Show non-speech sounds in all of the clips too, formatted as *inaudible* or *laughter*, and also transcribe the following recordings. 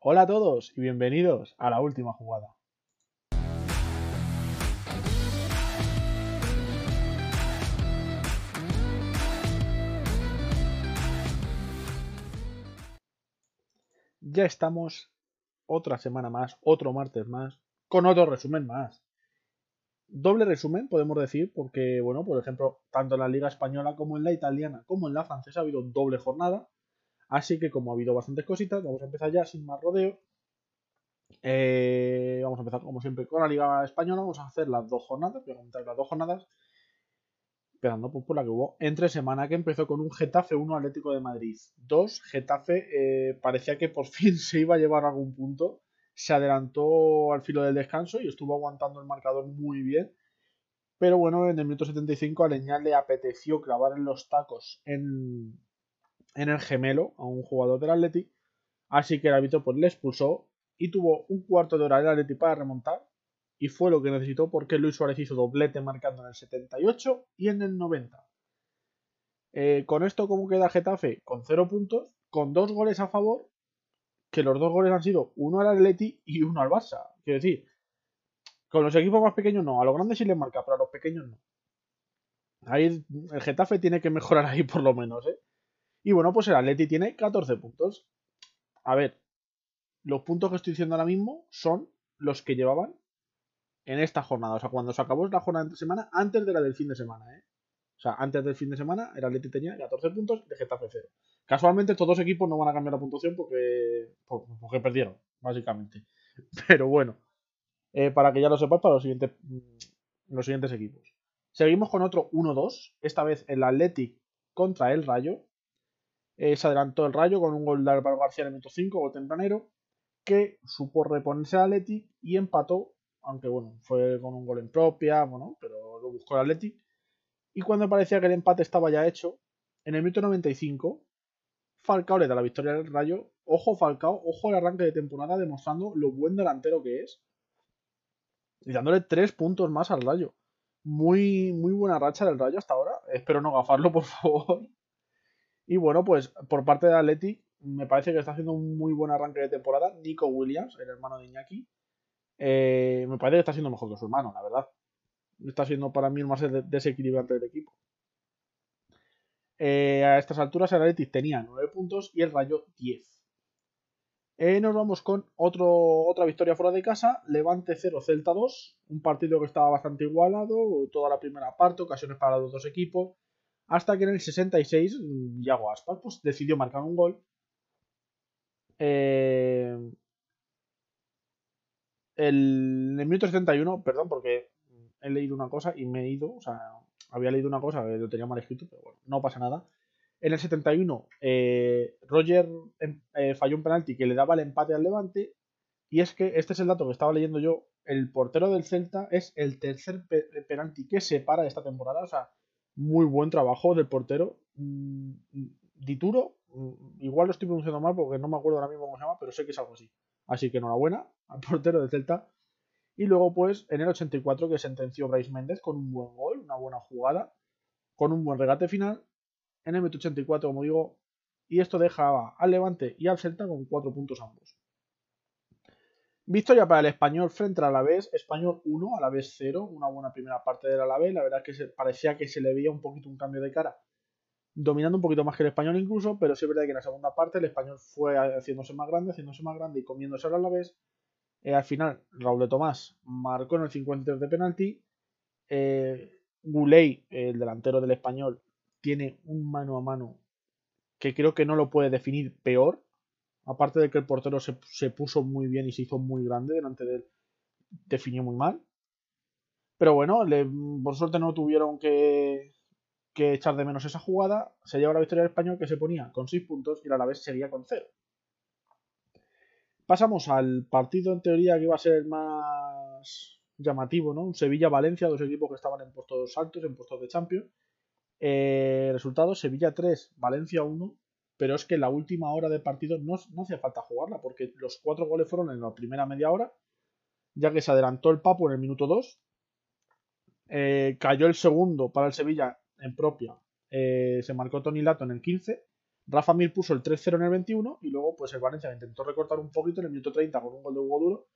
Hola a todos y bienvenidos a la última jugada. Ya estamos otra semana más, otro martes más, con otro resumen más. Doble resumen, podemos decir, porque, bueno, por ejemplo, tanto en la Liga Española como en la Italiana, como en la Francesa ha habido doble jornada. Así que, como ha habido bastantes cositas, vamos a empezar ya sin más rodeo. Eh, vamos a empezar, como siempre, con la Liga Española. Vamos a hacer las dos jornadas, voy a comentar las dos jornadas. Empezando pues, por la que hubo entre semana, que empezó con un Getafe 1 Atlético de Madrid 2. Getafe eh, parecía que por *laughs* fin se iba a llevar algún punto se adelantó al filo del descanso y estuvo aguantando el marcador muy bien. Pero bueno, en el minuto 75 a Leñal le apeteció clavar en los tacos en, en el gemelo a un jugador del Atleti. Así que el árbitro pues, le expulsó y tuvo un cuarto de hora el Atleti para remontar. Y fue lo que necesitó porque Luis Suárez hizo doblete marcando en el 78 y en el 90. Eh, con esto, ¿cómo queda Getafe? Con 0 puntos, con dos goles a favor que los dos goles han sido uno al Atleti y uno al Barça. Quiero decir, con los equipos más pequeños no, a los grandes sí les marca, pero a los pequeños no. Ahí el Getafe tiene que mejorar ahí por lo menos, ¿eh? Y bueno, pues el Atleti tiene 14 puntos. A ver, los puntos que estoy diciendo ahora mismo son los que llevaban en esta jornada. O sea, cuando se acabó la jornada de semana, antes de la del fin de semana, ¿eh? O sea, antes del fin de semana, el Atleti tenía 14 puntos el Getafe 0. Casualmente estos dos equipos no van a cambiar la puntuación porque, porque perdieron, básicamente. *laughs* Pero bueno, eh, para que ya lo sepas para los siguientes, mm, los siguientes equipos. Seguimos con otro 1-2, esta vez el Athletic contra el Rayo. Eh, se adelantó el Rayo con un gol de Álvaro García en el minuto 5, gol tempranero, que supo reponerse al Athletic y empató, aunque bueno, fue con un gol en propia, bueno, pero lo buscó el Athletic. Y cuando parecía que el empate estaba ya hecho, en el minuto 95, Falcao le da la victoria al Rayo. Ojo Falcao, ojo el arranque de temporada demostrando lo buen delantero que es. Y dándole tres puntos más al Rayo. Muy, muy buena racha del Rayo hasta ahora. Espero no gafarlo, por favor. Y bueno, pues por parte de Atleti, me parece que está haciendo un muy buen arranque de temporada. Nico Williams, el hermano de Iñaki. Eh, me parece que está siendo mejor que su hermano, la verdad. Está siendo para mí el más desequilibrante del equipo. Eh, a estas alturas el Athletic tenía 9 puntos y el Rayo 10. Eh, nos vamos con otro, otra victoria fuera de casa, Levante 0, Celta 2, un partido que estaba bastante igualado, toda la primera parte, ocasiones para los dos equipos, hasta que en el 66 Yago Aspas pues, decidió marcar un gol. Eh, el, en el minuto 71, perdón, porque he leído una cosa y me he ido, o sea, había leído una cosa lo tenía mal escrito, pero bueno, no pasa nada. En el 71, eh, Roger em, eh, falló un penalti que le daba el empate al Levante. Y es que este es el dato que estaba leyendo yo. El portero del Celta es el tercer penalti que se para esta temporada. O sea, muy buen trabajo del portero. Mm, Dituro, mm, igual lo estoy pronunciando mal porque no me acuerdo ahora mismo cómo se llama, pero sé que es algo así. Así que enhorabuena al portero del Celta. Y luego, pues, en el 84 que sentenció Bryce Méndez con un buen gol, una buena jugada, con un buen regate final. En el 84, como digo, y esto dejaba al Levante y al Celta con cuatro puntos ambos. Victoria para el Español frente al Alavés, Español 1, Alavés 0, una buena primera parte del Alavés, la verdad es que parecía que se le veía un poquito un cambio de cara, dominando un poquito más que el Español incluso, pero sí es verdad que en la segunda parte el Español fue haciéndose más grande, haciéndose más grande y comiéndose al Alavés, eh, al final, Raúl de Tomás marcó en el 53 de penalti. Eh, Guley, el delantero del español, tiene un mano a mano que creo que no lo puede definir peor. Aparte de que el portero se, puso muy bien y se hizo muy grande delante de él, definió muy mal. Pero bueno, por suerte no tuvieron que, que, echar de menos esa jugada. Se lleva la victoria del español que se ponía con 6 puntos y la vez seguía con 0. Pasamos al partido en teoría que iba a ser el más llamativo, ¿no? Sevilla-Valencia, dos equipos que estaban en puestos altos, en puestos de Champions. Eh, resultado, Sevilla 3, Valencia 1. Pero es que la última hora de partido no, hacía falta jugarla, porque los cuatro goles fueron en la primera media hora, ya que se adelantó el Papo en el minuto 2. Eh, cayó el segundo para el Sevilla en propia. Eh, se marcó Tony Lato en el 15 Rafa Mir puso el 3-0 en el 21 y luego pues el Valencia intentó recortar un poquito en el minuto 30 con un gol de Hugo Duro,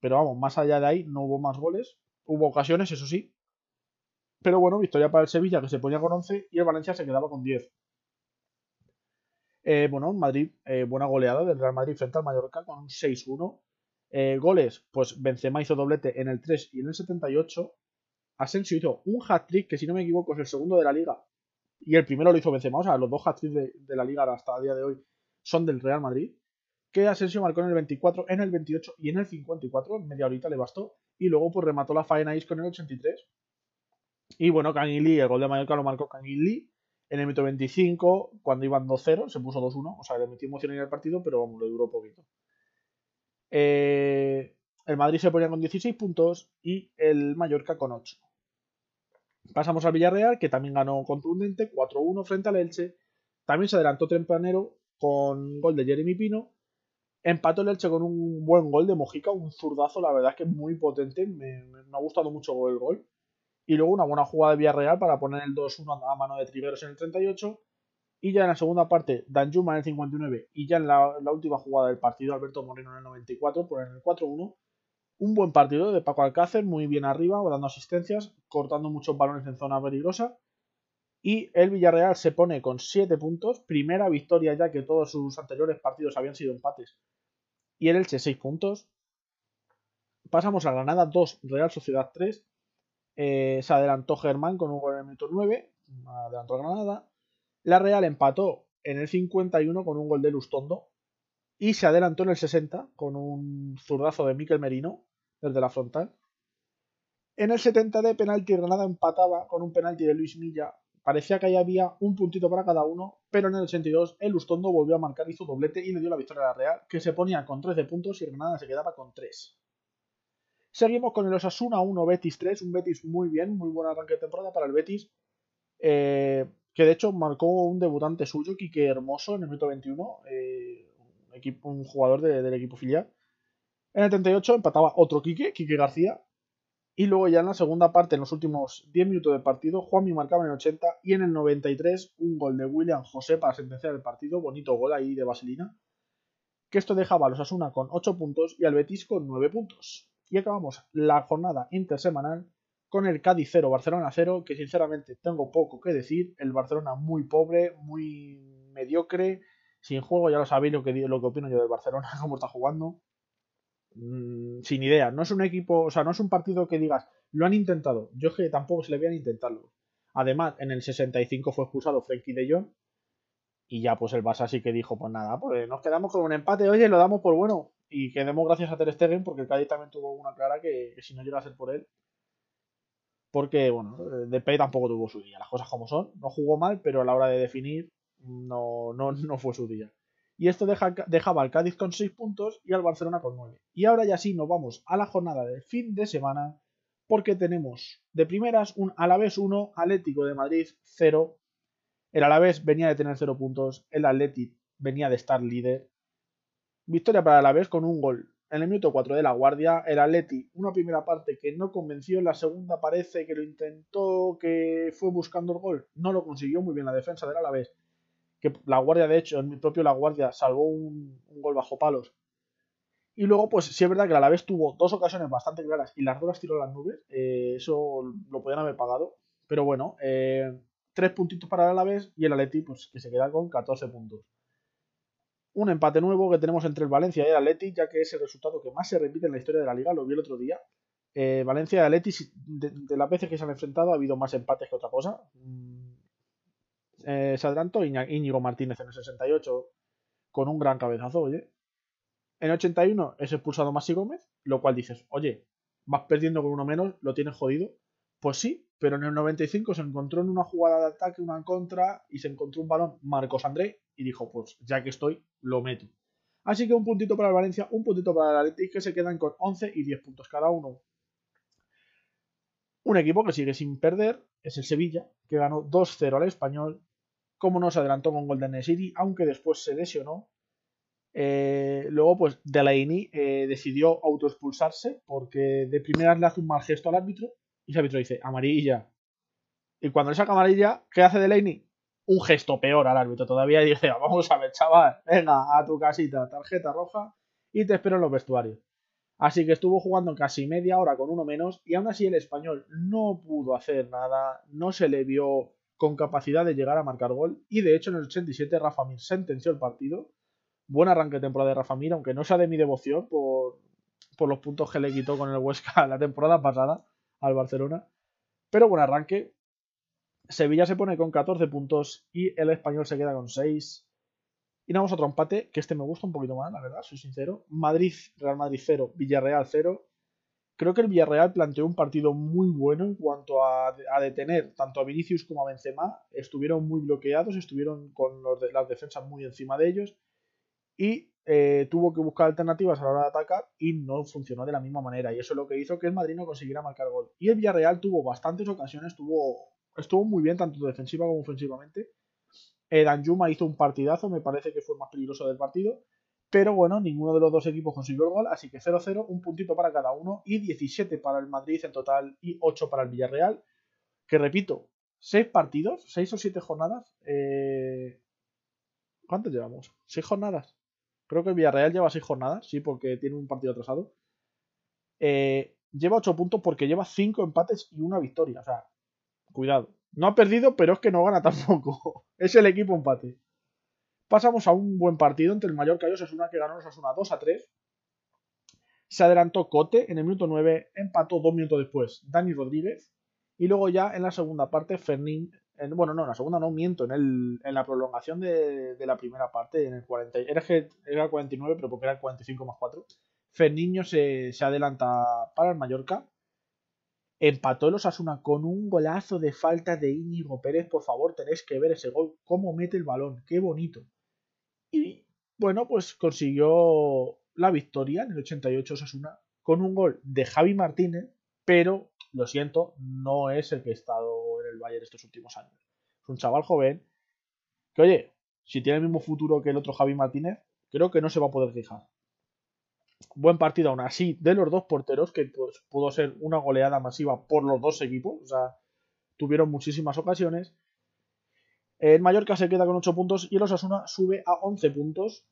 pero vamos, más allá de ahí no hubo más goles, hubo ocasiones, eso sí, pero bueno, victoria para el Sevilla que se ponía con 11 y el Valencia se quedaba con 10. Eh, bueno, Madrid, eh, buena goleada del Real Madrid frente al Mallorca con un 6-1. Eh, goles, pues Benzema hizo doblete en el 3 y en el 78. Asensio hizo un hat-trick que si no me equivoco es el segundo de la liga y el primero lo hizo Benzema, o sea, los dos hat-tricks de, la liga hasta el día de hoy son del Real Madrid. Que Asensio marcó en el 24, en el 28 y en el 54, en media horita le bastó. Y luego pues remató la faena con el 83. Y bueno, Canguilí, el gol de Mallorca lo marcó Canguilí en el minuto 25, cuando iban 2-0, se puso 2-1, o sea, le metió emoción en el partido, pero vamos, le duró poquito. Eh, el Madrid se ponía con 16 puntos y el Mallorca con 8. Pasamos al Villarreal, que también ganó contundente, 4-1 frente al Elche. También se adelantó tempranero con gol de Jeremy Pino. Empató el Elche con un buen gol de Mojica, un zurdazo, la verdad es que es muy potente, me, me ha gustado mucho el gol. Y luego una buena jugada de Villarreal para poner el 2-1 a mano de Triveros en el 38. Y ya en la segunda parte, Danjuma en el 59. Y ya en la, última jugada del partido, Alberto Moreno en el 94, por el 4-1. Un buen partido de Paco Alcácer, muy bien arriba, dando asistencias, cortando muchos balones en zona peligrosa. Y el Villarreal se pone con 7 puntos, primera victoria ya que todos sus anteriores partidos habían sido empates. Y el Elche 6 puntos. Pasamos a Granada 2, Real Sociedad 3. Eh, se adelantó Germán con un gol en el minuto 9. Adelantó Granada. La Real empató en el 51 con un gol de Lustondo. Y se adelantó en el 60 con un zurdazo de Miquel Merino desde la frontal. En el 70 de penalti Granada empataba con un penalti de Luis Milla. Parecía que ahí había un puntito para cada uno, pero en el 82 el Lustondo volvió a marcar, hizo doblete y le dio la victoria a la Real, que se ponía con 13 puntos y Granada se quedaba con 3. Seguimos con el Osasuna 1, Betis 3, un Betis muy bien, muy buen arranque de temporada para el Betis, eh, que de hecho marcó un debutante suyo, Quique Hermoso, en el minuto 21, eh, un, jugador del equipo filial. En el 38 empataba otro Quique, Quique García, y luego ya en la segunda parte, en los últimos 10 minutos del partido, Juanmi marcaba en el 80 y en el 93 un gol de William José para sentenciar el partido, bonito gol ahí de Vaselina, que esto dejaba a los Asuna con 8 puntos y al Betis con 9 puntos. Y acabamos la jornada intersemanal con el Cádiz 0, Barcelona 0, que sinceramente tengo poco que decir. El Barcelona muy pobre, muy mediocre, sin juego, ya lo sabéis lo que, lo que opino yo del Barcelona, *laughs* cómo está jugando. Mm, sin idea, no es un equipo, o sea, no es un partido que digas, lo han intentado. Yo es que tampoco se le vean intentarlo. Además, en el 65 fue expulsado Frenkie de Jong. Y ya, pues el Barça sí que dijo, pues nada, pues nos quedamos con un empate. Oye, lo damos por bueno y que demos gracias a Ter Stegen porque el Cádiz también tuvo una clara que, si no llega a ser por él porque bueno Depay tampoco tuvo su día las cosas como son. No jugó mal pero a la hora de definir no, no, no fue su día. Y esto deja, dejaba al Cádiz con 6 puntos y al Barcelona con 9 y ahora ya sí nos vamos a la jornada de fin de semana porque tenemos de primeras un Alavés 1 Atlético de Madrid 0 el Alavés venía de tener 0 puntos el Atlético venía de estar líder Victoria para la vez con un gol. En el minuto 4 de la Guardia, el Atleti, una primera parte que no convenció, en la segunda parece que lo intentó, que fue buscando el gol, no lo consiguió muy bien la defensa del Alavés, que la Guardia, de hecho, en mi propio La Guardia salvó un, gol bajo palos. Y luego, pues sí es verdad que el Alavés tuvo dos ocasiones bastante claras y las dos las tiró a las nubes, eh, eso lo podían haber pagado, pero bueno, eh, tres puntitos para el Alavés y el Atleti, pues que se queda con 14 puntos un empate nuevo que tenemos entre el Valencia y el Atleti, ya que es el resultado que más se repite en la historia de la liga, lo vi el otro día. Eh, Valencia y Atleti, de, de, las veces que se han enfrentado, ha habido más empates que otra cosa. Mm, eh, se adelantó Íñigo Martínez en el 68 con un gran cabezazo, oye. En el 81 es expulsado Masi Gómez, lo cual dices, oye, vas perdiendo con uno menos, lo tienes jodido. Pues sí, pero en el 95 se encontró en una jugada de ataque, una contra, y se encontró un balón Marcos André y dijo, pues ya que estoy, lo meto. Así que un puntito para el Valencia, un puntito para el Atlético que se quedan con 11 y 10 puntos cada uno. Un equipo que sigue sin perder es el Sevilla, que ganó 2-0 al Español. Como no se adelantó con Golden City, aunque después se lesionó. Eh, luego, pues Delaney eh, decidió autoexpulsarse porque de primeras le hace un mal gesto al árbitro y el árbitro dice amarilla. Y cuando le saca amarilla, ¿qué hace Delaney? Un gesto peor al árbitro todavía y dice, vamos a ver, chaval, venga, a tu casita, tarjeta roja y te espero en los vestuarios. Así que estuvo jugando casi media hora con uno menos y aún así el español no pudo hacer nada, no se le vio con capacidad de llegar a marcar gol y de hecho en el 87 Rafa Mir sentenció el partido. Buen arranque de temporada de Rafa Mir, aunque no sea de mi devoción por, por los puntos que le quitó con el Huesca *laughs* la temporada pasada al Barcelona. Pero buen arranque. Sevilla se pone con 14 puntos y el español se queda con 6. Y vamos a otro empate, que este me gusta un poquito más, la verdad, soy sincero. Madrid, Real Madrid 0, Villarreal 0. Creo que el Villarreal planteó un partido muy bueno en cuanto a, detener tanto a Vinicius como a Benzema. Estuvieron muy bloqueados, estuvieron con las defensas muy encima de ellos. Y eh, tuvo que buscar alternativas a la hora de atacar y no funcionó de la misma manera. Y eso es lo que hizo que el Madrid no consiguiera marcar gol. Y el Villarreal tuvo bastantes ocasiones, tuvo, estuvo muy bien tanto defensiva como ofensivamente eh, Danjuma hizo un partidazo, me parece que fue el más peligroso del partido. Pero bueno, ninguno de los dos equipos consiguió el gol, así que 0-0, un puntito para cada uno y 17 para el Madrid en total y 8 para el Villarreal. Que repito, 6 partidos, 6 o 7 jornadas. Eh... ¿Cuántos llevamos? ¿6 jornadas? Creo que el Villarreal lleva 6 jornadas, sí, porque tiene un partido atrasado. Eh, lleva 8 puntos porque lleva 5 empates y una victoria. O sea, cuidado. No ha perdido, pero es que no gana *laughs* tampoco. es el equipo empate. Pasamos a un buen partido entre el Mallorca y Osasuna, que ganó Osasuna 2 a 3. Se adelantó Cote en el minuto 9, empató dos minutos después Dani Rodríguez. Y luego ya en la segunda parte, Fernín. bueno, no, en la segunda no miento, en, la prolongación de, la primera parte, en el 40. Era, era el 49, pero porque era el 45 más 4. Ferniño se, se adelanta para el Mallorca Empató el Osasuna con un golazo de falta de Íñigo Pérez. Por favor, tenéis que ver ese gol. Cómo mete el balón. Qué bonito. Y bueno, pues consiguió la victoria en el 88 Osasuna con un gol de Javi Martínez. Pero, lo siento, no es el que ha estado en el Bayern estos últimos años. Es un chaval joven que, oye, si tiene el mismo futuro que el otro Javi Martínez, creo que no se va a poder fijar buen partido aún así de los dos porteros, que pues, pudo ser una goleada masiva por los dos equipos, o sea, tuvieron muchísimas ocasiones. El Mallorca se queda con 8 puntos y el Osasuna sube a 11 puntos.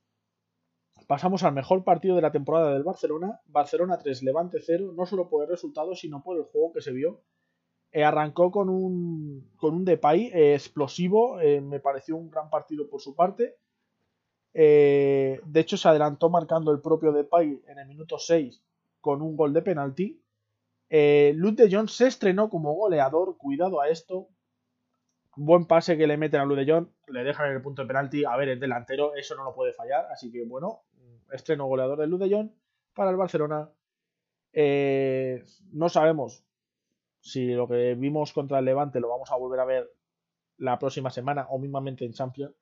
Pasamos al mejor partido de la temporada del Barcelona. Barcelona 3, Levante 0, no solo por el resultado, sino por el juego que se vio. Eh, arrancó con un, con un Depay eh, explosivo, eh, me pareció un gran partido por su parte. Eh, de hecho, se adelantó marcando el propio Depay en el minuto 6 con un gol de penalti. Eh, de Jong se estrenó como goleador, cuidado a esto. Buen pase que le meten a Luz de Jong, le dejan en el punto de penalti. A ver, el delantero, eso no lo puede fallar. Así que bueno, estreno goleador de Luz de Jong para el Barcelona. Eh, no sabemos si lo que vimos contra el Levante lo vamos a volver a ver la próxima semana o mismamente en Champions.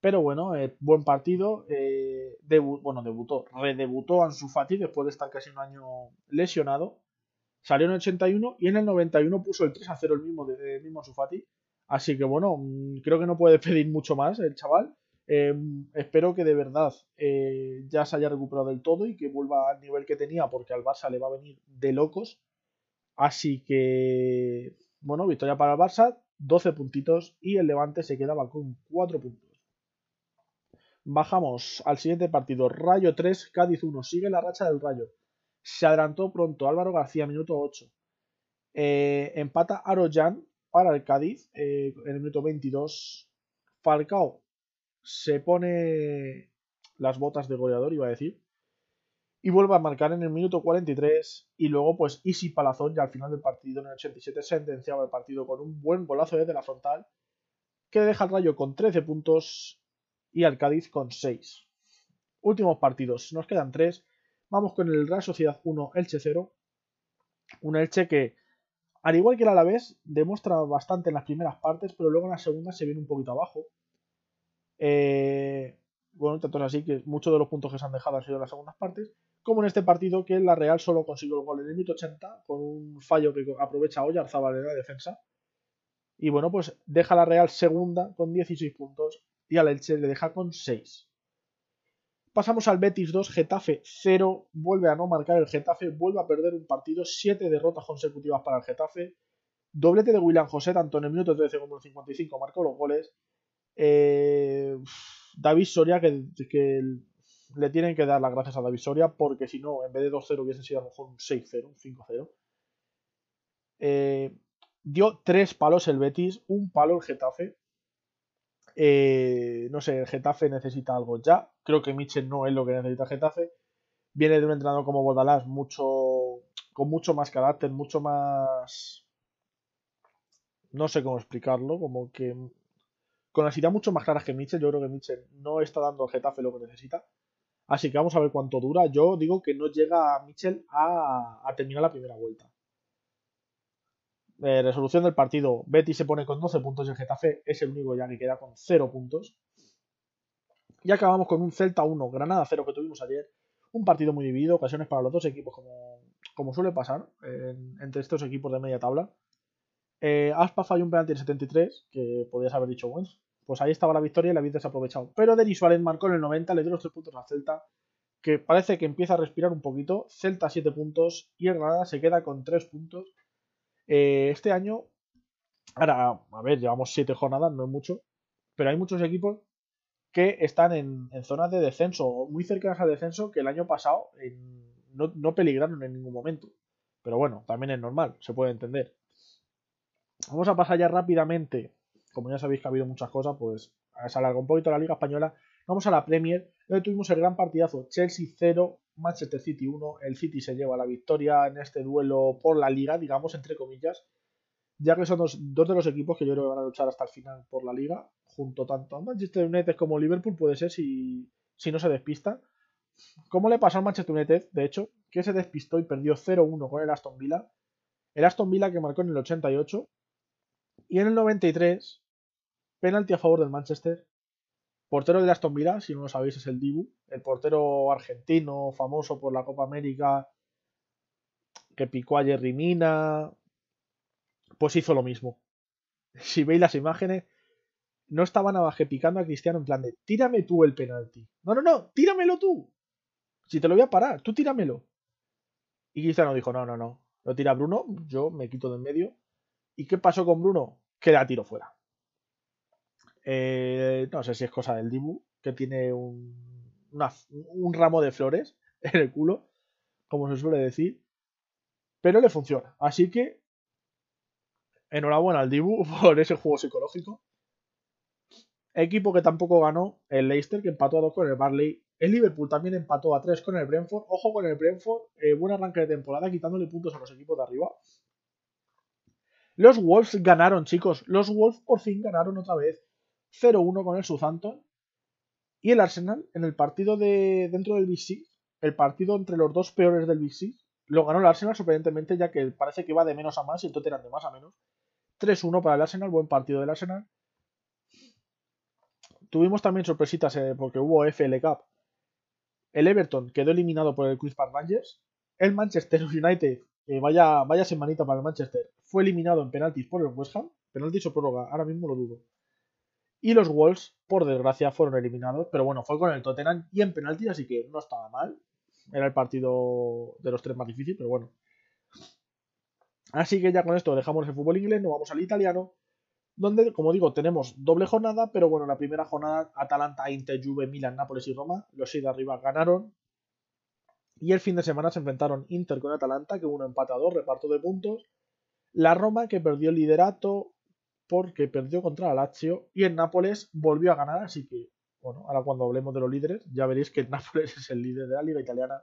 Pero bueno, eh, buen partido. Eh, bueno, debutó, redebutó Ansu Fati después de estar casi un año lesionado. Salió en el 81 y en el 91 puso el 3 a 0 el mismo, de, mismo Ansu Fati. Así que bueno, mm, creo que no puede *laughs* pedir mucho más el chaval. Eh, espero que de verdad ya se haya recuperado del todo y que vuelva al nivel que tenía porque al Barça le va a venir de locos. Así que, bueno, victoria para el Barça, 12 puntitos y el Levante se quedaba con 4 puntos. Bajamos al siguiente partido. Rayo 3, Cádiz 1. Sigue la racha del Rayo. Se adelantó pronto Álvaro García, minuto 8. Eh, empata Aroyan para el Cádiz eh, en el minuto 22. Falcao se pone las botas de goleador, iba a decir. Y vuelve a marcar en el minuto 43. Y luego, pues, Isi Palazón, ya al final del partido, en el 87, sentenciaba el partido con un buen golazo desde la frontal. Que deja al Rayo con 13 puntos y al Cádiz con 6. Últimos partidos, nos quedan 3. Vamos con el Real Sociedad 1, Elche 0. Un Elche que, al igual que el Alavés, demuestra bastante en las primeras partes, pero luego en la segunda se viene un poquito abajo. Eh, bueno, tanto es así que muchos de los puntos que se han dejado han sido en las segundas partes, como en este partido que la Real solo consiguió el gol en el minuto 80 con un fallo que aprovecha Oyarzábal en la defensa. Y bueno, pues deja la Real segunda con 16 puntos y al Elche le deja con 6. Pasamos al Betis 2, Getafe 0, vuelve a no marcar el Getafe, vuelve a perder un partido, 7 derrotas consecutivas para el Getafe. Doblete de William José, tanto en el minuto 13 como en el 55 marcó los goles. Eh, David Soria, que, que, le tienen que dar las gracias a David Soria, porque si no, en vez de 2-0 hubiese sido a lo mejor un 6-0, un 5-0. Eh, dio tres palos el Betis, un palo el Getafe. Eh, no sé, el Getafe necesita algo ya. Creo que Mitchell no es lo que necesita Getafe. Viene de un entrenador como Bordalás, mucho, con mucho más carácter, mucho más no sé cómo explicarlo, como que con las ideas mucho más claras que Mitchell, yo creo que Mitchell no está dando al Getafe lo que necesita. Así que vamos a ver cuánto dura. Yo digo que no llega Mitchell a, a terminar la primera vuelta. Eh, resolución del partido. Betty se pone con 12 puntos y el Getafe es el único ya que queda con 0 puntos. Y acabamos con un Celta 1, Granada 0 que tuvimos ayer. Un partido muy dividido, ocasiones para los dos equipos como, como suele pasar entre estos equipos de media tabla. Eh, Aspa falló un penalti en 73, que podías haber dicho, bueno, pues ahí estaba la victoria y la habéis desaprovechado. Pero Denis Suárez marcó en el 90, le dio los 3 puntos a Celta, que parece que empieza a respirar un poquito. Celta 7 puntos y el Granada se queda con 3 puntos. Eh, este año, ahora, a ver, llevamos 7 jornadas, no es mucho, pero hay muchos equipos que están en, zonas de descenso, muy cercanas al descenso, que el año pasado no, no peligraron en ningún momento. Pero bueno, también es normal, se puede entender. Vamos a pasar ya rápidamente. Como ya sabéis que ha habido muchas cosas, pues se alarga un poquito la Liga Española. Vamos a la Premier, donde tuvimos el gran partidazo Chelsea 0, Manchester City 1. El City se lleva la victoria en este duelo por la Liga, digamos, entre comillas, ya que son dos, de los equipos que yo creo que van a luchar hasta el final por la Liga, junto tanto a Manchester United como Liverpool, puede ser si, si no se despista. ¿Cómo le pasó al Manchester United, de hecho, que se despistó y perdió 0-1 con el Aston Villa. El Aston Villa que marcó en el 88 y en el 93, penalti a favor del Manchester. Portero de Aston Villa, si no lo sabéis, es el Dibu, el portero argentino famoso por la Copa América que picó a Jerry Mina. Pues hizo lo mismo. *laughs* Si veis las imágenes, no estaba Navaje picando a Cristiano en plan de tírame tú el penalti. No, no, no, tíramelo tú. Si te lo voy a parar, tú tíramelo. Y Cristiano dijo, no, no, no. Lo tira Bruno, yo me quito de en medio ¿Y qué pasó con Bruno? Que la tiro fuera. Eh, no sé si es cosa del Dibu, que tiene un, un ramo de flores *laughs* en el culo, como se suele decir. Pero le funciona. Así que, enhorabuena al Dibu *laughs* por ese juego psicológico. Equipo que tampoco ganó, el Leicester, que empató a 2 con el Barley. El Liverpool también empató a 3 con el Brentford. Ojo con el Brentford, eh, buen arranque de temporada, quitándole puntos a los equipos de arriba. Los Wolves ganaron, chicos. Los Wolves por fin ganaron otra vez. 0-1 con el Southampton. Y el Arsenal, en el partido de dentro del Big Six, el partido entre los dos peores del Big Six, lo ganó el Arsenal sorprendentemente, ya que parece que va de menos a más y el Tottenham de más a menos. 3-1 para el Arsenal, buen partido del Arsenal. Tuvimos también sorpresitas eh, porque hubo FL Cup. El Everton quedó eliminado por el Queen's Park Rangers. El Manchester *laughs* United vaya, vaya semanita para el Manchester. Fue eliminado en penaltis por el West Ham. Penaltis o prórroga, ahora mismo lo dudo. Y los Wolves, por desgracia, fueron eliminados. Pero bueno, fue con el Tottenham y en penaltis, así que no estaba mal. Era el partido de los tres más difícil, pero bueno. Así que ya con esto dejamos el fútbol inglés, nos vamos al italiano. Donde, como digo, tenemos doble jornada, pero bueno, la primera jornada, Atalanta, Inter, Juve, Milan, Nápoles y Roma. Los seis de arriba ganaron y el fin de semana se enfrentaron Inter con Atalanta, que uno empate a dos, reparto de puntos. La Roma, que perdió el liderato porque perdió contra la Lazio. Y el Nápoles volvió a ganar, así que, bueno, ahora cuando hablemos de los líderes, ya veréis que *laughs* Nápoles es el líder de la liga italiana.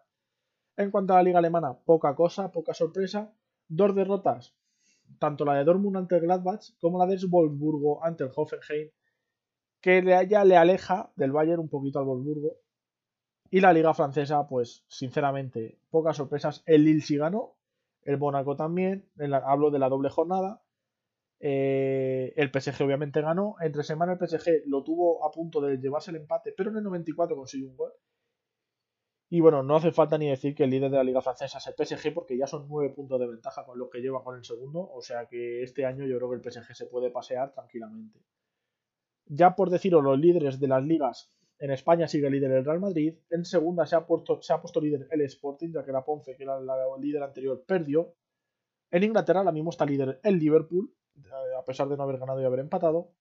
En cuanto a la liga alemana, poca cosa, poca sorpresa. Dos derrotas, tanto la de Dortmund ante el Gladbach como la de Wolfsburgo ante el Hoffenheim, que ya le aleja del Bayern un poquito al Wolfsburgo y la liga francesa, pues sinceramente, pocas sorpresas. El Lille sí ganó, el Mónaco también, hablo de la doble jornada. Eh, el PSG obviamente ganó. Entre semana el PSG lo tuvo a punto de llevarse el empate, pero en el 94 consiguió un gol. Y bueno, no hace falta ni decir que el líder de la liga francesa es el PSG porque ya son nueve puntos de ventaja con lo que lleva con el segundo. O sea que este año yo creo que el PSG se puede pasear tranquilamente. Ya por deciros los líderes de las ligas en España sigue líder el Real Madrid. En segunda se ha puesto, se ha puesto líder el Sporting, ya que la Ponce, que era la líder anterior, perdió. En Inglaterra ahora mismo está líder el Liverpool, a pesar de no haber ganado y haber empatado.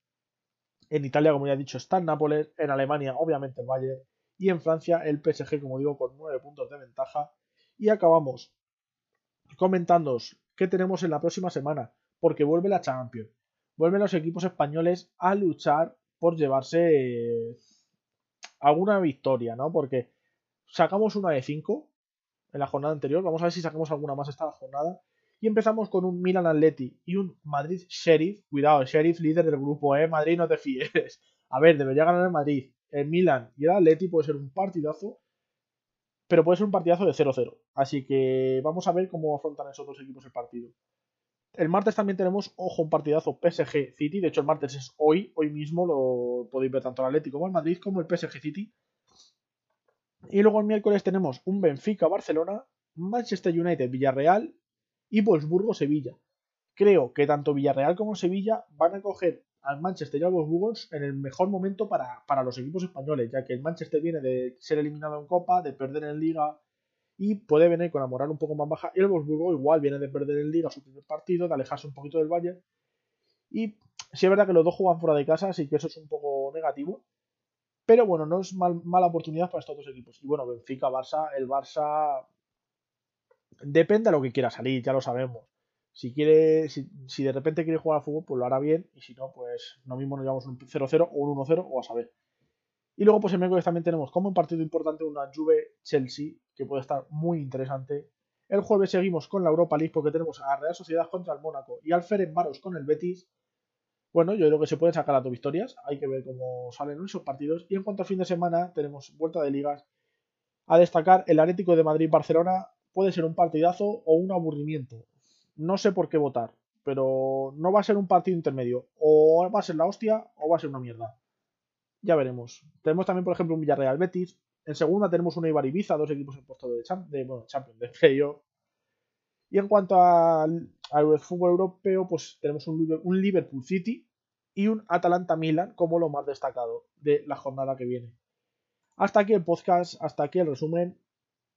En Italia, como ya he dicho, está el Nápoles. En Alemania, obviamente, el Bayern. Y en Francia, el PSG, como digo, con 9 puntos de ventaja. Y acabamos comentándoos qué tenemos en la próxima semana, porque vuelve la Champions. Vuelven los equipos españoles a luchar por llevarse alguna victoria, ¿no? Porque sacamos una de 5 en la jornada anterior. Vamos a ver si sacamos alguna más esta jornada. Y empezamos con un Milan Atleti y un Madrid Sheriff. Cuidado, el Sheriff líder del grupo, ¿eh? Madrid, no te fíes. A ver, debería ganar el Madrid. El Milan y el Atleti puede ser un partidazo. Pero puede ser un partidazo de 0-0. Así que vamos a ver cómo afrontan esos dos equipos el partido. El martes también tenemos, ojo, un partidazo PSG City. De hecho, el martes es hoy, hoy mismo lo podéis ver tanto el Atlético como el Madrid como el PSG City. Y luego el miércoles tenemos un Benfica Barcelona, Manchester United Villarreal y Wolfsburgo Sevilla. Creo que tanto Villarreal como Sevilla van a coger al Manchester y al Wolfsburgo en el mejor momento para, para los equipos españoles, ya que el Manchester viene de ser eliminado en Copa, de perder en Liga y puede venir con la moral un poco más baja. Y el Wolfsburgo igual viene de perder en Liga su primer partido, de alejarse un poquito del Bayern. Y sí es verdad que los dos juegan fuera de casa, así que eso es un poco negativo. Pero bueno, no es mala oportunidad para estos dos equipos. Y bueno, Benfica, Barça, el Barça depende de lo que quiera salir, ya lo sabemos. Si quiere, si, de repente quiere jugar al fútbol, pues lo hará bien. Y si no, pues lo mismo nos llevamos un 0-0 o un 1-0 o a saber. Y luego, pues el miércoles también tenemos como un partido importante una Juve-Chelsea, que puede estar muy interesante. El jueves seguimos con la Europa League porque tenemos a Real Sociedad contra el Mónaco y al Ferencváros con el Betis. Bueno, yo creo que se pueden sacar las dos victorias. Hay que ver cómo salen esos partidos. Y en cuanto a fin de semana, tenemos vuelta de ligas. A destacar el Atlético de Madrid-Barcelona. Puede ser un partidazo o un aburrimiento. No sé por qué votar, pero no va a ser un partido intermedio. O va a ser la hostia o va a ser una mierda. Ya veremos. Tenemos también, por ejemplo, un Villarreal Betis. En segunda tenemos un Eibar Ibiza, dos equipos en puesto de, de bueno, Champions, de feo. Y en cuanto al, fútbol europeo, pues tenemos un, un Liverpool City y un Atalanta Milan como lo más destacado de la jornada que viene. Hasta aquí el podcast, hasta aquí el resumen.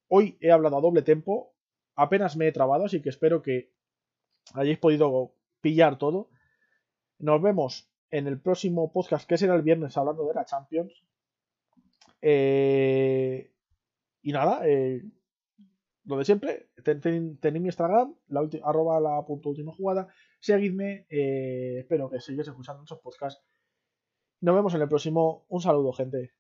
Hoy he hablado a doble tempo, apenas me he trabado, así que espero que hayáis podido pillar todo. Nos vemos en el próximo podcast, que será el viernes, hablando de la Champions. Eh, y nada, eh, lo de siempre, tenéis mi Instagram, la arroba la punto última jugada, seguidme, eh, espero que sigáis escuchando esos podcasts. Nos vemos en el próximo, un saludo gente.